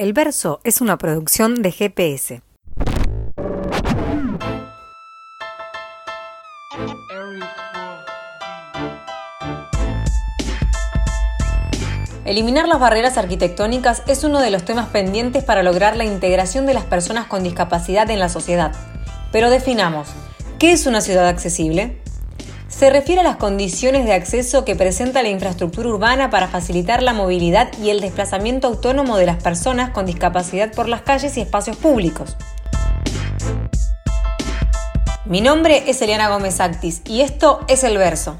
El verso es una producción de GPS. Eliminar las barreras arquitectónicas es uno de los temas pendientes para lograr la integración de las personas con discapacidad en la sociedad. Pero definamos, ¿qué es una ciudad accesible? Se refiere a las condiciones de acceso que presenta la infraestructura urbana para facilitar la movilidad y el desplazamiento autónomo de las personas con discapacidad por las calles y espacios públicos. Mi nombre es Eliana Gómez Actis y esto es El Verso.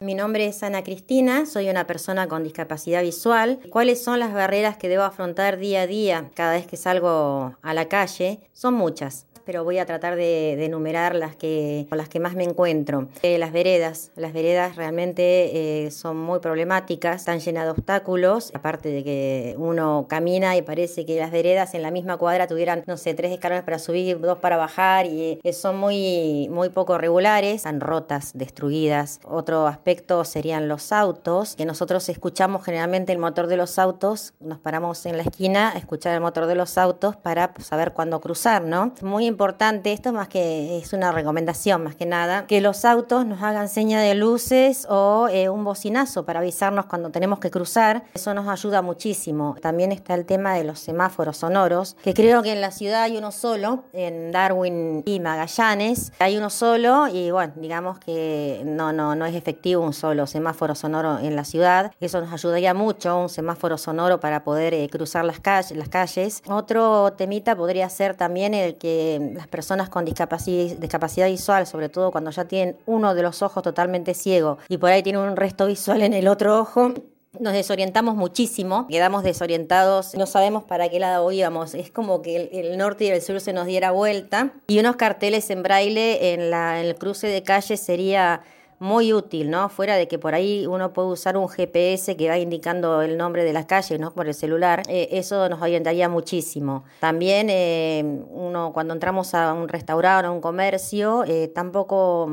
Mi nombre es Ana Cristina, soy una persona con discapacidad visual. ¿Cuáles son las barreras que debo afrontar día a día cada vez que salgo a la calle? Son muchas pero voy a tratar de, enumerar las que, las que más me encuentro. Eh, las veredas, las veredas realmente eh, son muy problemáticas, están llenas de obstáculos, aparte de que uno camina y parece que las veredas en la misma cuadra tuvieran, no sé, tres escalones para subir, dos para bajar y eh, son muy, muy poco regulares, están rotas, destruidas. Otro aspecto serían los autos, que nosotros escuchamos generalmente el motor de los autos, nos paramos en la esquina a escuchar el motor de los autos para saber cuándo cruzar, ¿no? Muy importante, esto más que es una recomendación más que nada, que los autos nos hagan seña de luces o eh, un bocinazo para avisarnos cuando tenemos que cruzar. Eso nos ayuda muchísimo. También está el tema de los semáforos sonoros, que creo que en la ciudad hay uno solo, en Darwin y Magallanes hay uno solo y bueno, digamos que no, no, no es efectivo un solo semáforo sonoro en la ciudad. Eso nos ayudaría mucho, un semáforo sonoro para poder eh, cruzar las calles, las calles. Otro temita podría ser también el que las personas con discapacidad, visual, sobre todo cuando ya tienen uno de los ojos totalmente ciego y por ahí tienen un resto visual en el otro ojo, nos desorientamos muchísimo, quedamos desorientados, no sabemos para qué lado íbamos. Es como que el, norte y el sur se nos diera vuelta. Y unos carteles en braille en, la, en el cruce de calle sería muy útil, ¿no? Fuera de que por ahí uno puede usar un GPS que va indicando el nombre de las calles, ¿no? Por el celular, eh, eso nos orientaría muchísimo. También eh, uno cuando entramos a un restaurante o a un comercio, eh, tampoco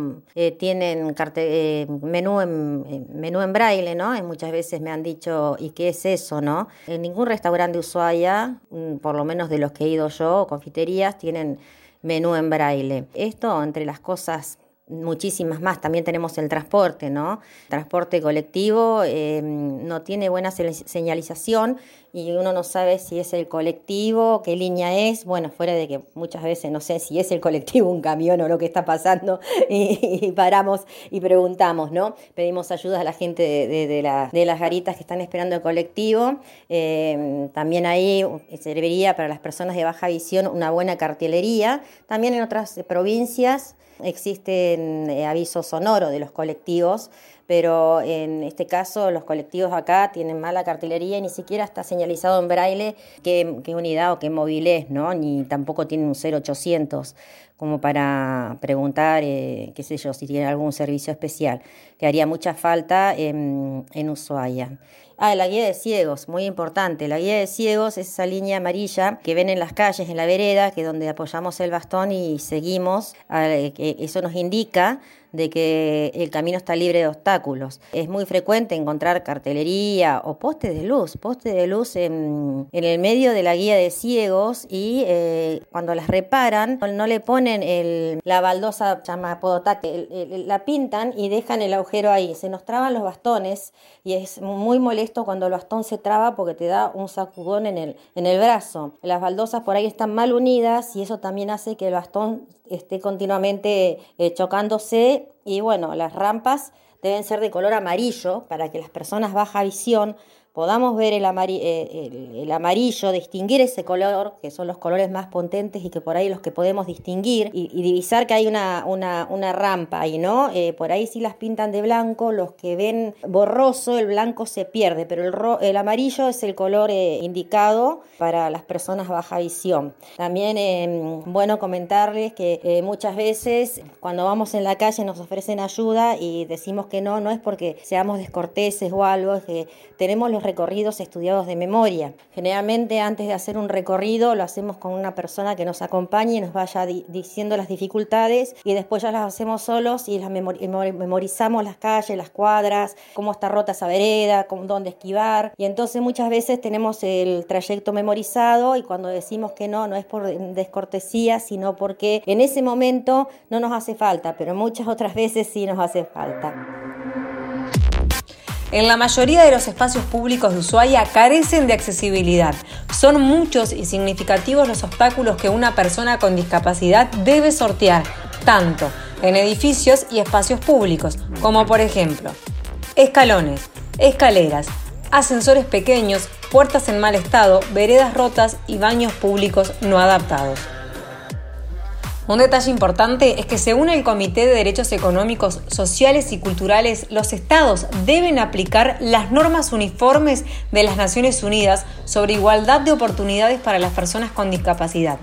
tienen menú, en, menú en braille, ¿no? Y muchas veces me han dicho, ¿y qué es eso, no? En ningún restaurante de Ushuaia, mm, por lo menos de los que he ido yo, confiterías, tienen menú en braille. Esto, entre las cosas muchísimas más. También tenemos el transporte, ¿no? Transporte colectivo em, no tiene buena señalización y uno no sabe si es el colectivo, qué línea es. Bueno, fuera de que muchas veces no sé si es el colectivo, un camión o lo que está pasando y, paramos y preguntamos, ¿no? Pedimos ayuda a la gente de, de, las garitas que están esperando el colectivo. Em, también ahí serviría para las personas de baja visión una buena cartelería. También en otras provincias existen eh, avisos sonoros de los colectivos, pero en este caso los colectivos acá tienen mala cartelería y ni siquiera está señalizado en braille qué, unidad o qué móvil es, ¿no? Ni tampoco tienen un 0800 como para preguntar, eh, qué sé yo, si tienen algún servicio especial, que haría mucha falta en, en Ushuaia. Ah, la guía de ciegos, muy importante. La guía de ciegos es esa línea amarilla que ven en las calles, en la vereda, que es donde apoyamos el bastón y seguimos. Ah, eso nos indica de que el camino está libre de obstáculos. Es muy frecuente encontrar cartelería o postes de luz, postes de luz en, el medio de la guía de ciegos y eh, cuando las reparan no le ponen el, la baldosa llama la pintan y dejan el agujero ahí. Se nos traban los bastones y es muy molesto cuando el bastón se traba porque te da un sacudón en el, en el brazo. Las baldosas por ahí están mal unidas y eso también hace que el bastón esté continuamente eh, chocándose. Y bueno, las rampas deben ser de color amarillo para que las personas baja visión podamos ver el, eh, el, amarillo, distinguir ese color, que son los colores más potentes y que por ahí los que podemos distinguir, y, divisar que hay una, una, una rampa ahí, ¿no? Eh, por ahí sí las pintan de blanco, los que ven borroso, el blanco se pierde, pero el, el amarillo es el color eh, indicado para las personas baja visión. También, bueno, comentarles que muchas veces cuando vamos en la calle nos ofrecen ayuda y decimos que no, no es porque seamos descorteses o algo, es que tenemos los recorridos estudiados de memoria. Generalmente antes de hacer un recorrido lo hacemos con una persona que nos acompañe y nos vaya diciendo las dificultades y después ya las hacemos solos y las memorizamos las calles, las cuadras, cómo está rota esa vereda, dónde esquivar. Y entonces muchas veces tenemos el trayecto memorizado y cuando decimos que no, no es por descortesía, sino porque en ese momento no nos hace falta, pero muchas otras veces sí nos hace falta. En la mayoría de los espacios públicos de Ushuaia carecen de accesibilidad. Son muchos y significativos los obstáculos que una persona con discapacidad debe sortear, tanto en edificios y espacios públicos, como por ejemplo escalones, escaleras, ascensores pequeños, puertas en mal estado, veredas rotas y baños públicos no adaptados. Un detalle importante es que según el Comité de Derechos Económicos, Sociales y Culturales, los estados deben aplicar las normas uniformes de las Naciones Unidas sobre igualdad de oportunidades para las personas con discapacidad.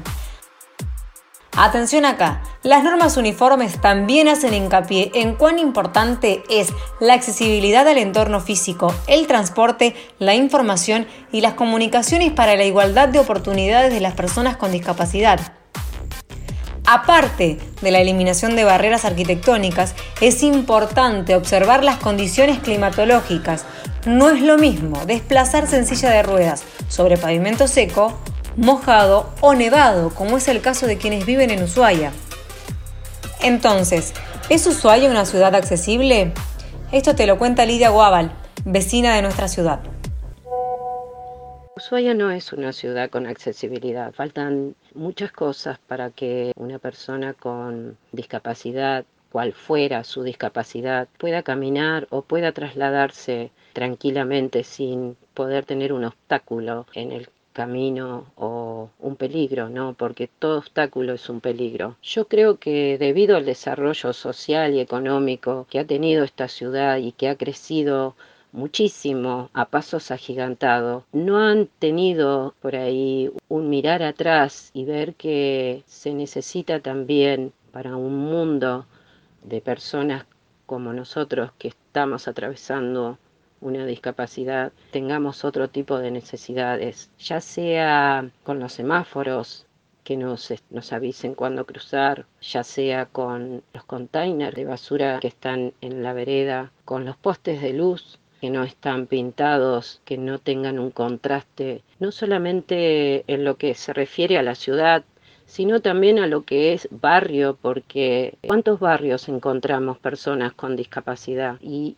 Atención acá, las normas uniformes también hacen hincapié en cuán importante es la accesibilidad al entorno físico, el transporte, la información y las comunicaciones para la igualdad de oportunidades de las personas con discapacidad. Aparte de la eliminación de barreras arquitectónicas, es importante observar las condiciones climatológicas. No es lo mismo desplazarse en silla de ruedas sobre pavimento seco, mojado o nevado, como es el caso de quienes viven en Ushuaia. Entonces, ¿es Ushuaia una ciudad accesible? Esto te lo cuenta Lidia Guabal, vecina de nuestra ciudad. Ushuaia no es una ciudad con accesibilidad. Faltan muchas cosas para que una persona con discapacidad, cual fuera su discapacidad, pueda caminar o pueda trasladarse tranquilamente sin poder tener un obstáculo en el camino o un peligro, ¿no? Porque todo obstáculo es un peligro. Yo creo que debido al desarrollo social y económico que ha tenido esta ciudad y que ha crecido muchísimo a pasos agigantados, no han tenido por ahí un mirar atrás y ver que se necesita también para un mundo de personas como nosotros que estamos atravesando una discapacidad, tengamos otro tipo de necesidades, ya sea con los semáforos, que nos, nos avisen cuándo cruzar, ya sea con los containers de basura que están en la vereda, con los postes de luz que no están pintados, que no tengan un contraste, no solamente en lo que se refiere a la ciudad, sino también a lo que es barrio, porque ¿cuántos barrios encontramos personas con discapacidad? Y,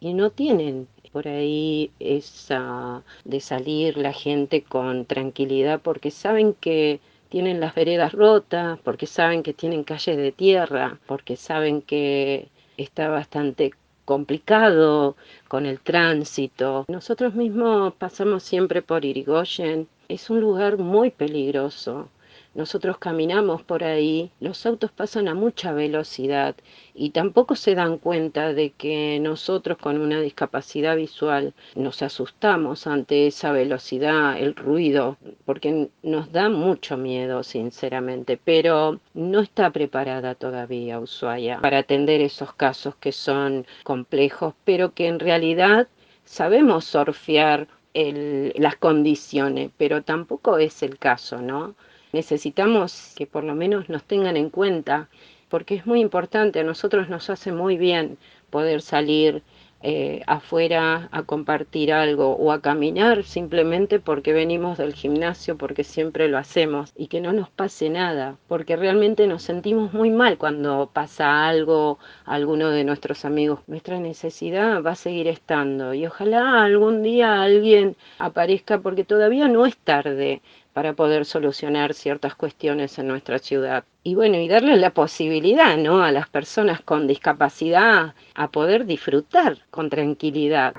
y, no tienen por ahí esa de salir la gente con tranquilidad porque saben que tienen las veredas rotas, porque saben que tienen calles de tierra, porque saben que está bastante complicado con el tránsito. Nosotros mismos pasamos siempre por Irigoyen. Es un lugar muy peligroso nosotros caminamos por ahí, los autos pasan a mucha velocidad y tampoco se dan cuenta de que nosotros con una discapacidad visual nos asustamos ante esa velocidad, el ruido, porque nos da mucho miedo, sinceramente, pero no está preparada todavía Ushuaia para atender esos casos que son complejos, pero que en realidad sabemos surfear las condiciones, pero tampoco es el caso, ¿no? Necesitamos que por lo menos nos tengan en cuenta, porque es muy importante, a nosotros nos hace muy bien poder salir eh, afuera a compartir algo o a caminar simplemente porque venimos del gimnasio, porque siempre lo hacemos y que no nos pase nada, porque realmente nos sentimos muy mal cuando pasa algo a alguno de nuestros amigos. Nuestra necesidad va a seguir estando y ojalá algún día alguien aparezca porque todavía no es tarde para poder solucionar ciertas cuestiones en nuestra ciudad. Y bueno, y darle la posibilidad, ¿no? A las personas con discapacidad a poder disfrutar con tranquilidad.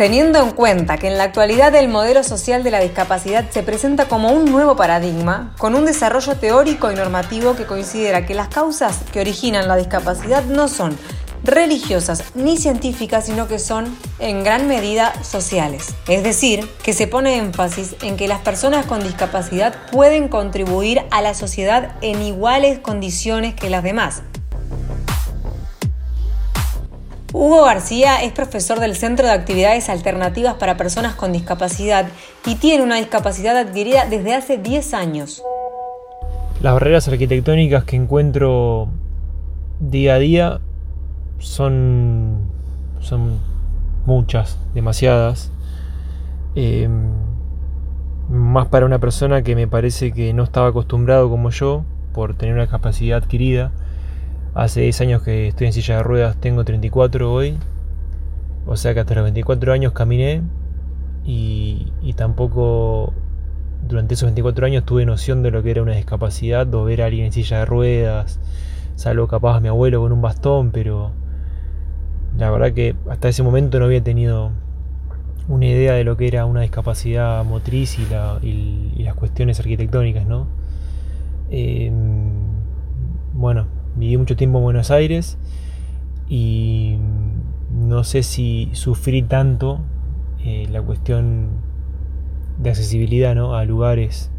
Teniendo en cuenta que en la actualidad el modelo social de la discapacidad se presenta como un nuevo paradigma, con un desarrollo teórico y normativo que considera que las causas que originan la discapacidad no son religiosas ni científicas, sino que son en gran medida sociales. Es decir, que se pone énfasis en que las personas con discapacidad pueden contribuir a la sociedad en iguales condiciones que las demás. Hugo García es profesor del Centro de Actividades Alternativas para Personas con Discapacidad y tiene una discapacidad adquirida desde hace 10 años. Las barreras arquitectónicas que encuentro día a día son, son muchas, demasiadas. Em, más para una persona que me parece que no estaba acostumbrado como yo por tener una capacidad adquirida Hace 10 años que estoy en silla de ruedas, tengo 34 hoy. O sea que hasta los 24 años caminé y, tampoco durante esos 24 años tuve noción de lo que era una discapacidad o ver a alguien en silla de ruedas, salvo capaz a mi abuelo con un bastón, pero la verdad que hasta ese momento no había tenido una idea de lo que era una discapacidad motriz y, las cuestiones arquitectónicas, ¿no? Em, bueno, Viví mucho tiempo en Buenos Aires y no sé si sufrí tanto eh, la cuestión de accesibilidad ¿no? a lugares,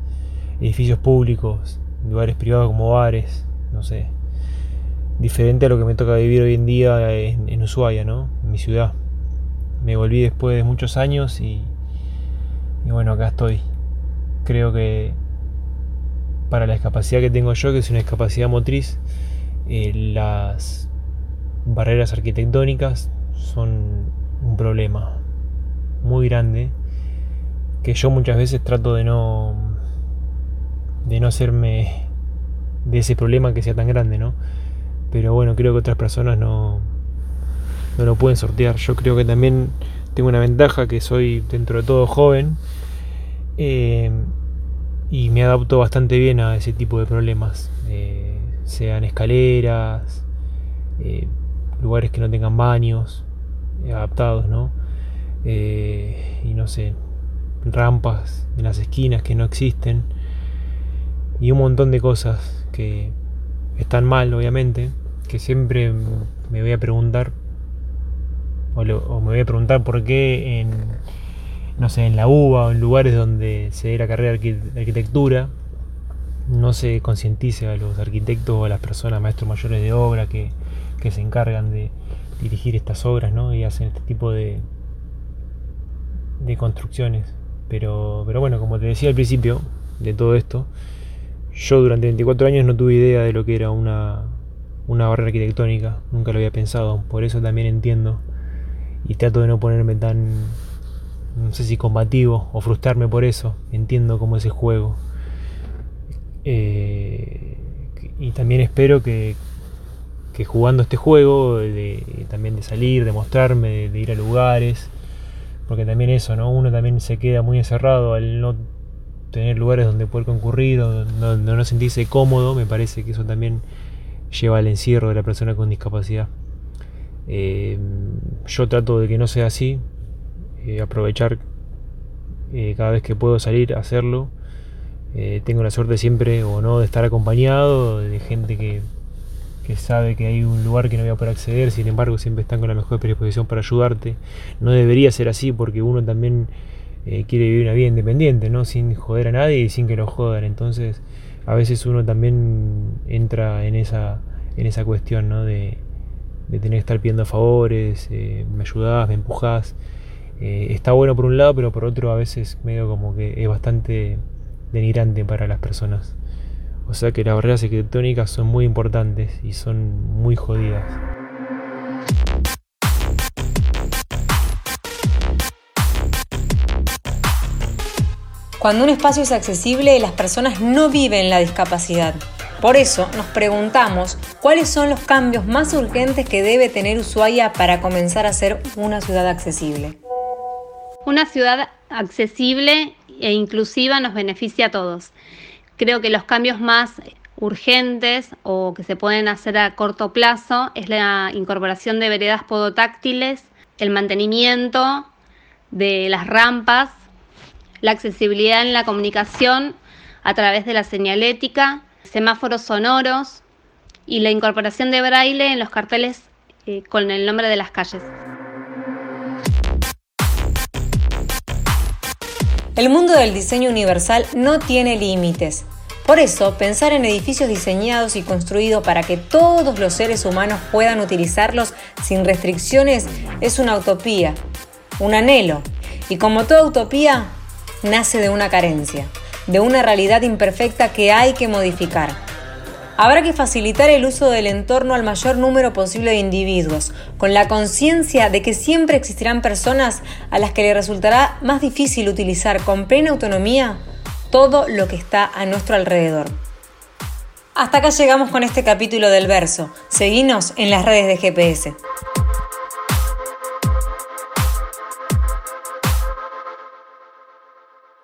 edificios públicos, lugares privados como bares, no sé. Diferente a lo que me toca vivir hoy en día en, Ushuaia, ¿no? en mi ciudad. Me volví después de muchos años y, bueno, acá estoy. Creo que para la discapacidad que tengo yo, que es una discapacidad motriz, eh, las barreras arquitectónicas son un problema muy grande que yo muchas veces trato de no de no hacerme de ese problema que sea tan grande, ¿no? Pero bueno, creo que otras personas no no lo pueden sortear. Yo creo que también tengo una ventaja que soy dentro de todo joven eh, y me adapto bastante bien a ese tipo de problemas. Eh, sean escaleras, eh, lugares que no tengan baños adaptados, ¿no? Y no sé, rampas en las esquinas que no existen y un montón de cosas que están mal, obviamente, que siempre me voy a preguntar o, me voy a preguntar por qué en no sé, en la UBA o en lugares donde se dé la carrera de arquitectura no se concientice a los arquitectos o a las personas, maestros mayores de obra que, se encargan de dirigir estas obras ¿no? y hacen este tipo de, de construcciones. Pero, pero bueno, como te decía al principio de todo esto, yo durante 24 años no tuve idea de lo que era una, una barrera arquitectónica, nunca lo había pensado, por eso también entiendo y trato de no ponerme tan, no sé si combativo o frustrarme por eso, entiendo cómo es el juego. Eh, y también espero que, que, jugando este juego, de, también de salir, de mostrarme, de, ir a lugares, porque también eso, ¿no? Uno también se queda muy encerrado al no tener lugares donde poder concurrir, donde no, sentirse cómodo, me parece que eso también lleva al encierro de la persona con discapacidad. Eh, yo trato de que no sea así, eh, aprovechar cada vez que puedo salir a hacerlo eh, tengo la suerte siempre o no de estar acompañado de gente que, sabe que hay un lugar que no voy a poder acceder, sin embargo siempre están con la mejor predisposición para ayudarte. No debería ser así porque uno también eh, quiere vivir una vida independiente, ¿no? sin joder a nadie y sin que lo jodan. Entonces a veces uno también entra en esa, en esa cuestión ¿no? de, tener que estar pidiendo favores, eh, me ayudás, me empujás. está bueno por un lado, pero por otro a veces medio como que es bastante denigrante para las personas. O sea que las barreras arquitectónicas son muy importantes y son muy jodidas. Cuando un espacio es accesible, las personas no viven la discapacidad. Por eso nos preguntamos cuáles son los cambios más urgentes que debe tener Ushuaia para comenzar a ser una ciudad accesible. Una ciudad accesible e inclusiva nos beneficia a todos. Creo que los cambios más urgentes o que se pueden hacer a corto plazo es la incorporación de veredas podotáctiles, el mantenimiento de las rampas, la accesibilidad en la comunicación a través de la señalética, semáforos sonoros y la incorporación de braille en los carteles eh, con el nombre de las calles. El mundo del diseño universal no tiene límites. Por eso, pensar en edificios diseñados y construidos para que todos los seres humanos puedan utilizarlos sin restricciones es una utopía, un anhelo. Y como toda utopía, nace de una carencia, de una realidad imperfecta que hay que modificar. Habrá que facilitar el uso del entorno al mayor número posible de individuos, con la conciencia de que siempre existirán personas a las que le resultará más difícil utilizar con plena autonomía todo lo que está a nuestro alrededor. Hasta acá llegamos con este capítulo del verso. Seguinos en las redes de GPS.